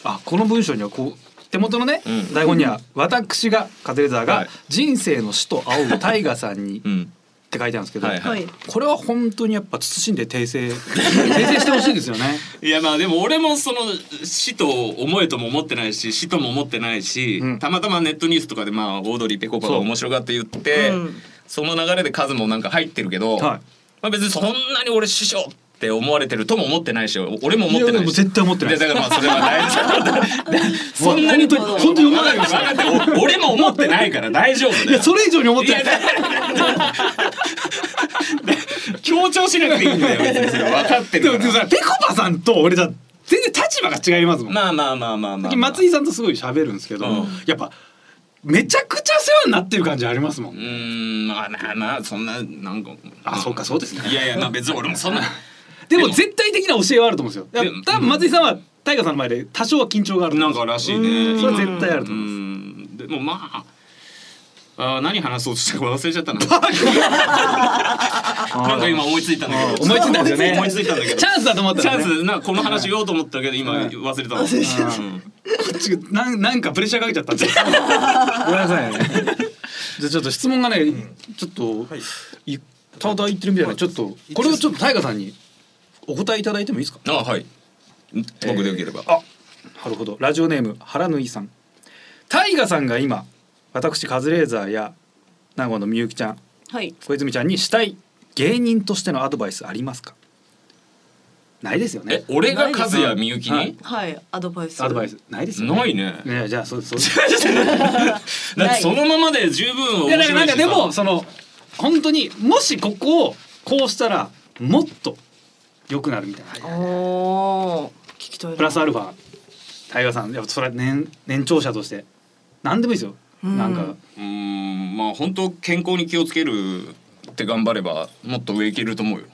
あこの文章にはこう手元のね、うん。台本には私がカズレーザーがはい。人生の死と仰ぐタイガさんにっうんて書いてあるんですけど、はいはい。これは本当にやっぱ慎んで訂正。訂正してほしいですよね。いやまあでも俺もその死と思えとも思ってないし死とも思ってないし、うん。たまたまネットニュースとかでまあオードリー・ペコパが面白がって言ってそ,、う。んの流れで数もなんか入ってるけど、はい。まあ別にそんなに俺師匠って思われてるとも思ってないし俺も思ってないし。いやもう絶対思ってない。でだからまあそれは大事。でそんなに本当読まないでください。分かってお俺も思ってないから大丈夫いやそれ以上に思ってない。強調しなくていいんだよ別にそれ分かってでるでもさぺこぱさんと俺じゃ全然立場が違いますもん。まあまあまあまあまあ、まあ、松井さんとすごい喋るんですけど、うん。やっぱめちゃくちゃ世話になってる感じありますもん。うーんまあまあまあそんななんか。あそうかそうですね。いやいやまあ別に俺もそんなでも絶対的な教えはあると思うんですよ。多分松井さんは大河さんの前で多少は緊張がある。なんからしいねそれは絶対あるとう思います。んでもまああー何話そうとしたか忘れちゃったななんか今思いついたんだけど思いついたんですよね。思いついたんだけどチャンスだと思ったチャ。ンスなこの話言おうと思ったけど今はい忘れたわ、こっちがなんなんかプレッシャーかけちゃった。ごめんなさいね。じゃあちょっと質問がね、ちょっと、い、ただ言ってるみたいなちょっとこれをちょっと大河さんにお答えいただいてもいいですか？あはい僕でよければ、あ、なるほど。ラジオネーム原縫さん。大河さんが今私カズレーザーや名古屋のみゆきちゃん、はい。小泉ちゃんにしたい芸人としてのアドバイスありますか？ないですよねえ。俺が和也みゆきに、はいはい。アドバイス。アドバイスないですよね。ないねねじゃあそうそう。だってそのままで十分いや面白しさだからないんかでもその本当にもしここをこうしたらもっと良くなるみたいな。おお。聞きたいな。プラスアルファタイガーさんやっぱそれは年年長者として何でもいいですよ、なんか。うーんまあ本当健康に気をつけるって頑張ればもっと上いけると思うよ。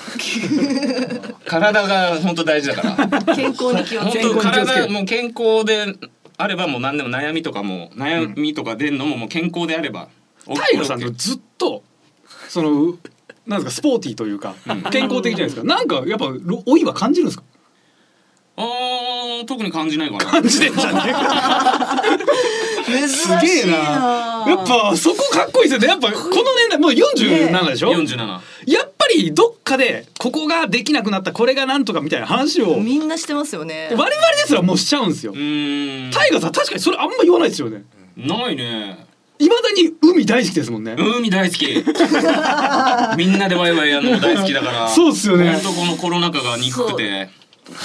体が本当大事だから。健康に気をつけ本当る。体もう健康であればもう何でも悩みとかも悩みとか出んのももう健康であれば、タイガーさんずっとそのなんですかスポーティーというか健康的じゃないですか。なんかやっぱ老老いは感じるんですか？あー特に感じないかな。感じてんじゃねえか。珍しいすげえな。やっぱそこかっこいいですよね。やっぱこの年代もう47でしょ、47やっぱりどっかでここができなくなったこれがなんとかみたいな話を我々みんなしてますよね。ですらもうしちゃうんですよ。タイガーさん確かにそれあんま言わないですよね。ないねいまだに海大好きですもんね、海大好き。みんなでワイワイやるのも大好きだから。そうっすよね。本当このコロナ禍が憎くて。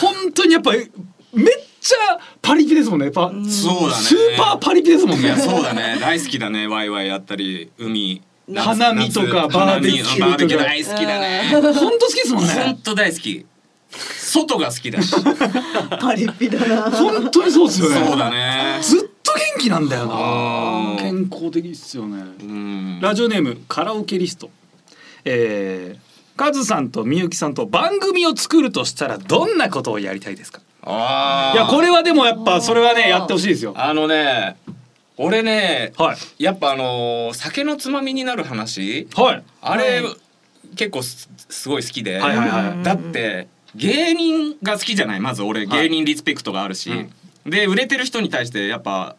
本当にやっぱりめっちゃパリピですもんね。やっぱそうだね。スーパーパリピですもんね。いやそうだね。大好きだね。ワイワイやったり海夏花見とか夏バーベキューとか。大好きだね。本当好きですもん本ね当大好き。外が好きだし。パリピだな。本当にそうですよね。そうだね。ずっと元気なんだようんな健康的っすよね。うん。ラジオネームカラオケリスト。えー、カズさんとみゆきさんと番組を作るとしたらどんなことをやりたいですか？あー。いやこれはでもやっぱそれはねやってほしいですよ。あのね俺ねはい。やっぱあのー酒のつまみになる話。はい。あれ、はい。結構すすごい好きで、はいはいはい。だって芸人が好きじゃない。まず俺はい。芸人リスペクトがあるし、で売れてる人に対してやっぱ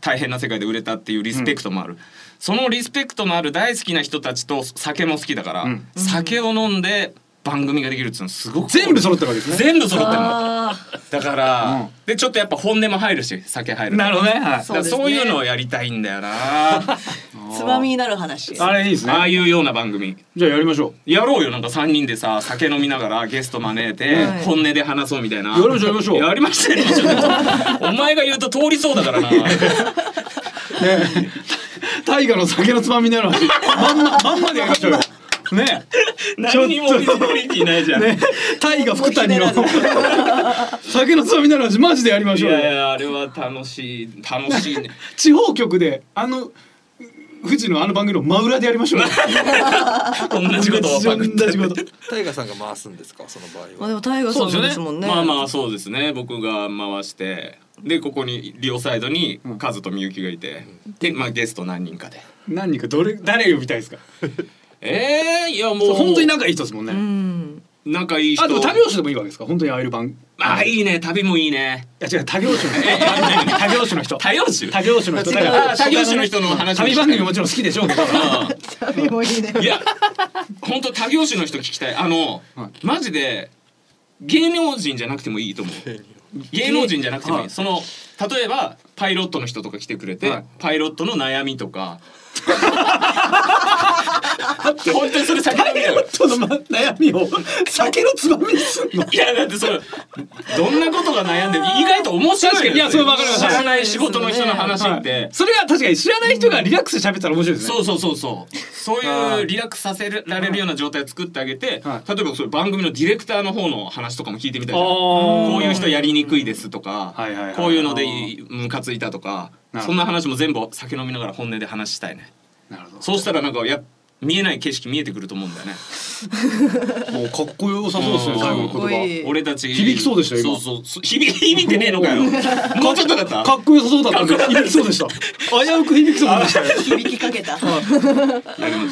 大変な世界で売れたっていうリスペクトもある、そのリスペクトのある大好きな人たちと酒も好きだから、うん。酒を飲んで番組ができるっていうのすごく全部揃ってるわけですね。全部揃ってるだから、うん。でちょっとやっぱ本音も入るし酒入ると。なるほどね。はい。そうですね。そういうのをやりたいんだよな。ー つまみになる話。あれいいですね。ああいうような番組。じゃあやりましょやろうよなんか3人でさ酒飲みながらゲスト招いてはい。本音で話そうみたいな。やりましょうやりましょう。やりましたよやりましたよお前が言うと通りそうだからな。うね大河の酒のつまみになる話。まんままんまでやりましょうよね。何にもオリジナリティないじゃん、ね。大河福谷の。酒のつまみになる話マジでやりまいしょうよ。やいやあれは楽しい楽しいね。地方局であの富士のあの番組の真裏でやりましょうよ。同じこと 同じこと。タイガーさんが回すんですか？その場合は。まあでもタイガーさんですもんね。まあまあそうですね。僕が回してでここに両サイドにカズとみゆきがいて、でまあゲスト何人かで。何人かどれ誰呼びたいですか？えー、いやもう。本当に仲いい人ですもんね、うん。仲いい人。あでも旅行しでもいいわけですか？本当に会える番いあいいね旅もいいね。や違う旅行しの人 旅行しの人。多様種旅行しの人。他業種の人の話も旅番組もちろん好きでしょうけど。旅もいいね。いや本当他業種の人聞きたい。あの、はい。マジで芸能人じゃなくてもいいと思う。芸能人じゃなくてもいい、はい。その例えばパイロットの人とか来てくれて、はい。パイロットの悩みとか本当にそれ先の未来そのま悩みを酒のつまみにすんの？いやだってそれどんなことが悩んでる？意外と面白いいやそれわかります。知らない仕事の人の話って、それが確かに知らない人がリラックスして喋ったら面白いですね。そうそうそうそう。そういうリラックスさせられるような状態を作ってあげて、はい。例えばそういう番組のディレクターの方の話とかも聞いてみたいこういう人やりにくいですとか、はいはいはいこういうのでムカついたとかそんな話も全部酒飲みながら本音で話したいね。なるほそうしたらなんかや見えない景色見えてくると思うんだよね。ど もうかっこよさそうですねうん。最後の言葉。俺たち。響きそうでしたよ今。そう 響響いてねえのかよ。もうちょっとだった？かっこよさそうだった響きそうでした危うく響きそうでした。よ 響きかけた。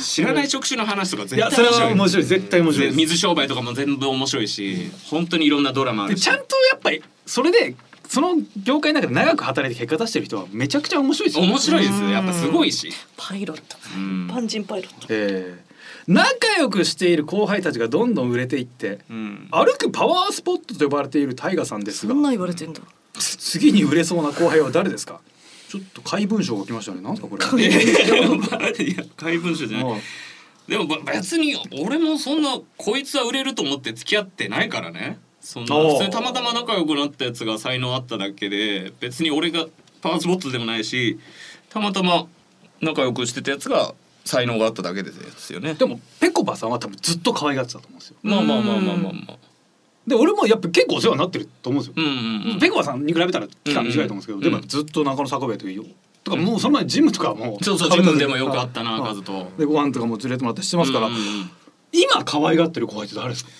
知らない職種の話とか絶いやそれ対面白はい。面白い。絶対面白い水商売とかも全部面白いし本当にいろんなドラマちゃんとやっぱりそれでその業界の中で長く働いて結果出してる人はめちゃくちゃ面白いですよ。面白いですよ。やっぱすごいし。パイロットうん。パンジンパイロット。えー仲良くしている後輩たちがどんどん売れていってうん。歩くパワースポットと呼ばれているタイガさんですがそんな言われてんだ。次に売れそうな後輩は誰ですか？ちょっと怪文書が来ましたね。なんすかこれ。怪文書じゃない。でもば別に俺もそんなこいつは売れると思って付き合ってないからねそんな普通にたまたま仲良くなったやつが才能あっただけで別に俺がパワースポットでもないしたまたま仲良くしてたやつが才能があっただけですよね。でもぺこぱさんは多分ずっと可愛がってたと思うんですよ。まあまあまあまあまあまあ。で俺もやっぱ結構お世話になってると思うんですよ、うんうんうん。ペコパさんに比べたら期間短いと思うんですけど、うんでもずっと中野坂部屋というとかもうその前ジムとかもそうそう自分でもよくあったなカズとでご飯とかも連れてもらったりしてますから、うんうんうん。今可愛がってる後輩って誰ですか？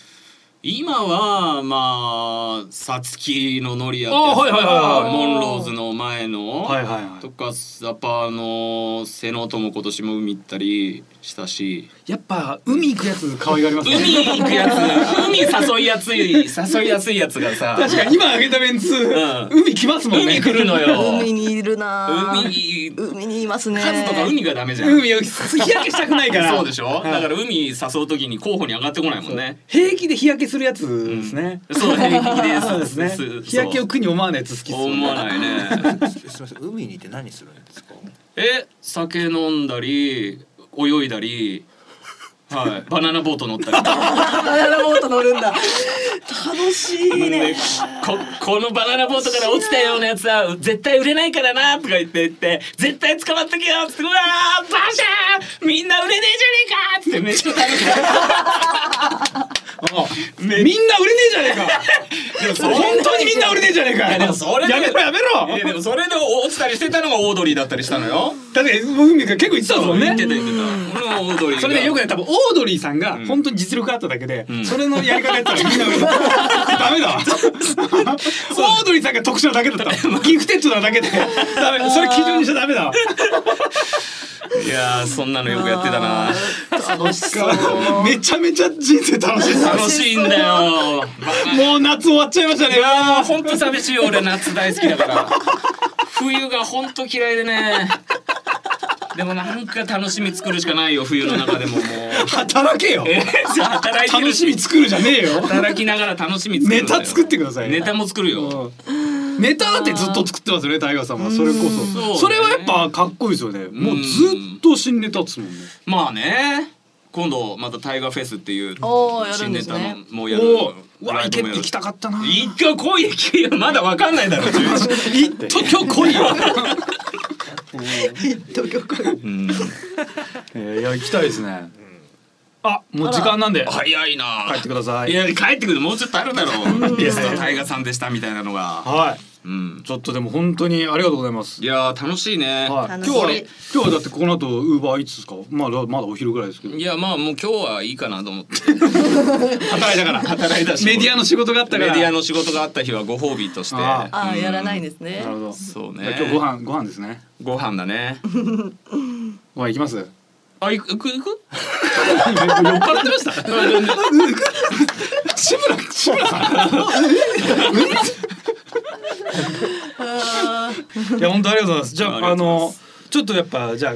今はまあさつきのノリアってあはいはいはいはい。モンローズの前の、とかやっぱあの瀬野とも今年も海行ったりしたしやっぱ海行くやつ可愛がりますね。海行くやつ。海誘いやすい誘いやすいやつがさ。確かに今挙げたメンツ、ん。海来ますもんね。海来るのよ。海にいるな。海に海にいますね。数とか海がダメじゃん。海を日焼けしたくないから。そうでしょ、だから海誘う時に候補に上がってこないもんね。平気で日焼けするやつですね、そう平気です。そうですね。日焼けを苦に思わないやつ好きね。思わないね。すみません。海に行って何するんですか？え酒飲んだり泳いだりはい。バナナボート乗ったり。バナナボート乗るんだ。楽しいでねここのバナナボートから落ちたようなやつは絶対売れないからなとか言って言って絶対捕まっとけよ。っつってうわーバシャーみんな売れねえじゃねえかってめっちゃ楽しかったみんな売れねえじゃねえか。でもそれ 本当にみんな売れねえじゃねえか。でもそれでやめろやめろ。いやでもそれで落ちたりしてたのがオードリーだったりしたのよ。だって海が結構言ってたもんね。言ってた言ってた。俺もオードリーが。それでよくね多分オードリーさんがん。本当に実力あっただけで、ん。それのやり方やったらみんな ダメだわ。オードリーさんが特殊なだけだった。ギフテッドなだけで。ダメ。それ基準にしちゃダメだわ。いやーそんなのよくやってたな。楽しそう。めちゃめちゃ人生楽しい。楽しいんだよ。もう夏終わっちゃいましたね。いやー本当寂しいよ。俺夏大好きだから。冬が本当嫌いでね。でもなんか楽しみ作るしかないよ冬の中でももう。働けよ。働いてる楽しみ作るじゃねえよ。働きながら楽しみ作るネタ作ってくださいネタも作るよ。うん。ネタだってずっと作ってますよねタイガーさんはそれこそ。それはやっぱかっこいいですよね。もうずっと新ネタっすもんね。まあね。今度またタイガーフェスっていうおーやる新ネタんですね。のもうやる。わ行け行きたかったな。一回来い。まだわかんないだろ。い っと今日来いよ 東京来いうん。えーいや行きたいですね。あもう時間なんで。早いな。帰ってください。いや帰ってくるもうちょっとあるだろう。ゲストタイガーさんでしたみたいなのが。はいうん。ちょっとでも本当にありがとうございますいやー楽しいね。はい、今日は今日はだってこの後ウーバーイーツですか？まだまだお昼ぐらいですけどいやまあもう今日はいいかなと思って。働いたから働いたし。メディアの仕事があったからメディアの仕事があった日はご褒美として。あああやらないんですねなるほどそうね。今日ご飯ご飯ですねご飯だね。ご飯行きます？あ行く行く行く？酔っ払ってました志村志村さん いや本当ありがとうございますじゃああのちょっとやっぱじゃあ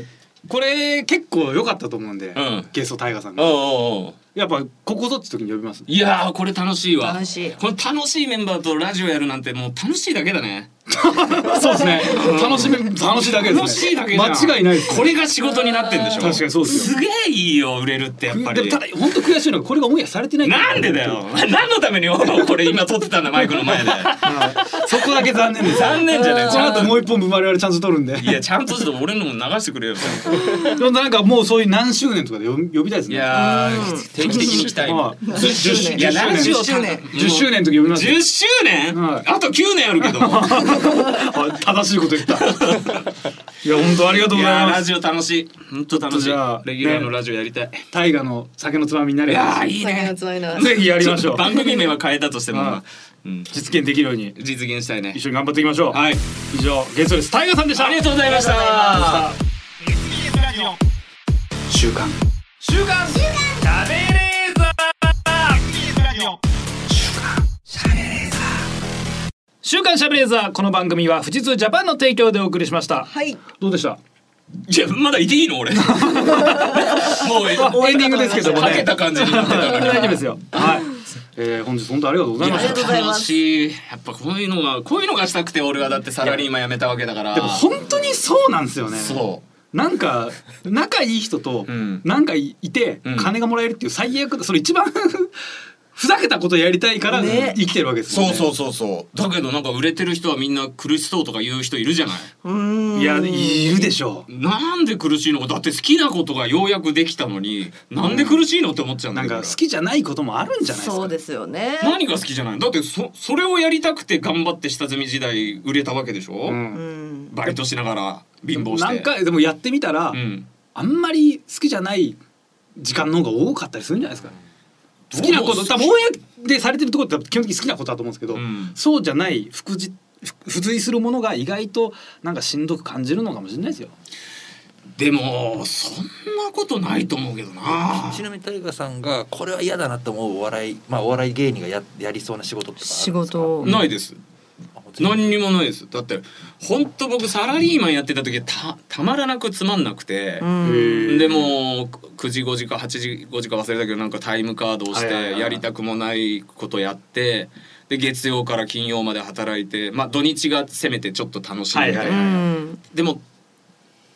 これ結構良かったと思うんで、うんゲストタイガーさんがおうおうおう。やっぱここぞって時に呼びますいやーこれ楽しいわ。楽しいこの楽しいメンバーとラジオやるなんてもう楽しいだけだね。そうですね楽しみ楽しいだけですね楽しいだけじゃん。間違いないですこれが仕事になってんでしょ？確かにそうですよすげえいいよ売れるってやっぱりでもた。だ本当悔しいのがこれがオンエアされてないなんでだよ。何のためにこれ今撮ってたんだマイクの前で。は いそこだけ残念です残念じゃない。この後もう一本分我々ちゃんと撮るんでいやちゃんとして俺のも流してくれよ。でもなんかもうそういう何周年とかで呼びたいですいねやー定期的に来たい。はい10周年いやラジオ10周年10周年の時呼びますよ10周年、はいあと9年あるけど。あ 正しいこと言った。いや本当ありがとういございます。ラジオ楽しい。本当楽しい。じゃあ。レギュラーのラジオやりたい。大河の酒のつまみになれいやいい酒のね。つまみなぜひやりましょう。番組名は変えたとしても実現できるように。実現したいね。一。緒に頑張っていきましょう。はい。以上ゲストです。大河さんでした。ありがとうございました。週刊。週刊。しゃべれー週刊。しゃべれーザーこの番組は富士通ジャパンの提供でお送りしました。はい。どうでした？いやまだいていいの俺。もうエンディングですけどもね。かけた感じになってたのに。大丈夫ですよ。はい、えー、本日本当ありがとうございました。ありがとうございます楽しい。やっぱこういうのがこういうのがしたくて俺はだってサラリーマン辞めたわけだから。でも本当にそうなんですよね。そなんか仲いい人とうん。なんかいてうん。金がもらえるっていう最悪だ。それ一番ふざけたことやりたいからね生きてるわけですよね。そうそうそうそうだけどなんか売れてる人はみんな苦しそうとか言う人いるじゃない？うんいやいるでしょなんで苦しいの？かだって好きなことがようやくできたのになんで苦しいのって思っちゃうう。なんんだけどか好きじゃないこともあるんじゃないですか。そうですよね。何が好きじゃない？だってそそれをやりたくて頑張って下積み時代売れたわけでしょ、うんうん。バイトしながら貧乏して何回でもやってみたら、うんあんまり好きじゃない時間の方が多かったりするんじゃないですか。好きなこと多分公でされてるところって基本的に好きなことだと思うんですけど、うん。そうじゃない副次付随するものが意外となんかしんどく感じるのかもしれないですよ。でもそんなことないと思うけどな。ちなみに大河さんがこれは嫌だなと思うお笑いまあお笑い芸人がややりそうな仕事とかあるんですか？仕事。ないです何にもないですだって本当僕サラリーマンやってた時たたまらなくつまんなくて、うん。でも9時5時か8時5時か忘れたけどなんかタイムカードをしてやりたくもないことやってで月曜から金曜まで働いてまあ土日がせめてちょっと楽しいみたいな、はいはうん。でも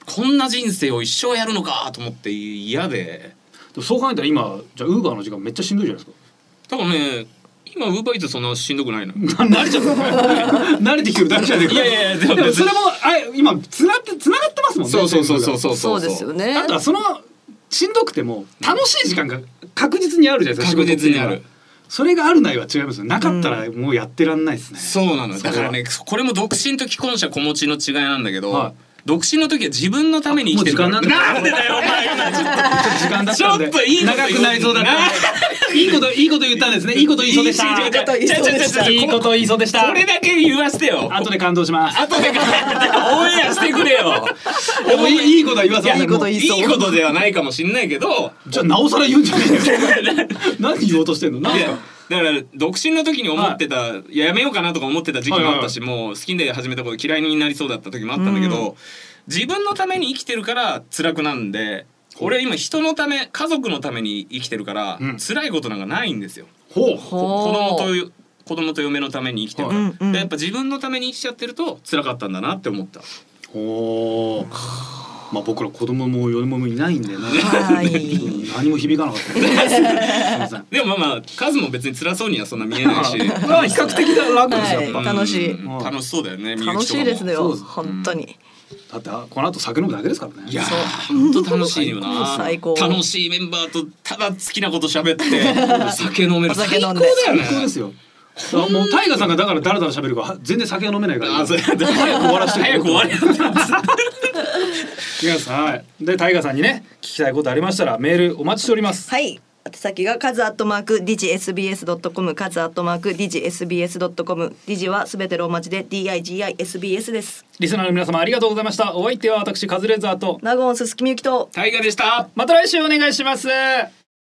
こんな人生を一生やるのかと思って嫌でそう考えたら今じゃあウーバーの時間めっちゃしんどいじゃないですか。多分ね今ウーバーイーツそんなしんどくないの 慣れちゃった。慣れてきてるだけじゃねえか。いやいやいやでもそれもあれ今つなってつながってますもんね。そうそうそうそうそうそうですよね。あとはそのしんどくても楽しい時間が確実にあるじゃないですか。確実にある。それがあるないは違いますよ。なかったらもうやってらんないですね。そうなのだからねこれも独身と既婚者子持ちの違いなんだけど、はい独身の時は自分のために生きてるから。なんだなんでだよお前今ちょっと時間だったんでちょっといい長くなりそうだった。いいこといいこと言ったんですね。いいこと言いそうでした。いいこと言いそうでした。いいこと言いそうでした。これだけ言わせてよ。後で感動します。後でオンエアしてくれよ。でもいいいいことは言わそういいこと言いそういいことではないかもしんないけど。じゃあなおさら言うんじゃねえよ。何言おうとしてんの？何だから独身の時に思ってた、い。ややめようかなとか思ってた時期もあったし、はもう好きで始めたこと嫌いになりそうだった時もあったんだけど、自分のために生きてるから辛くなんで俺は今人のため家族のために生きてるから、うん。辛いことなんかないんですよ。ほう。こ子供とよ子供と嫁のために生きてるから、うんうん。でやっぱ自分のために生きちゃってると辛かったんだなって思った。ほうまあ僕ら子供も嫁もいないんでねはい。何も響かなかったですすいませんでもまあまあ数も別に辛そうにはそんな見えないし。まあ比較的楽ですよ楽しいうん楽しそうだよね。楽しいですねよ。本当に。だってこの後酒飲むだけですからねいやー本当楽しいよな。最高楽しいメンバーとただ好きなこと喋って 酒飲める。お酒飲んで最高だよね。最高ですよもうタイガさんがだからだらだら喋るから全然酒は飲めないからあ、それ早く終わらせて早く終わり。いますはいでタイガさんにね聞きたいことありましたらメールお待ちしておりますはい。宛先がカズアットマークディジ SBS ドットコムカズアットマークディジ SBS ドットコムディジはすべてローマ字で D I G I S B S です。リスナーの皆様ありがとうございましたお相手は私カズレーザーとナゴンススキミユキと大河でした。また来週お願いします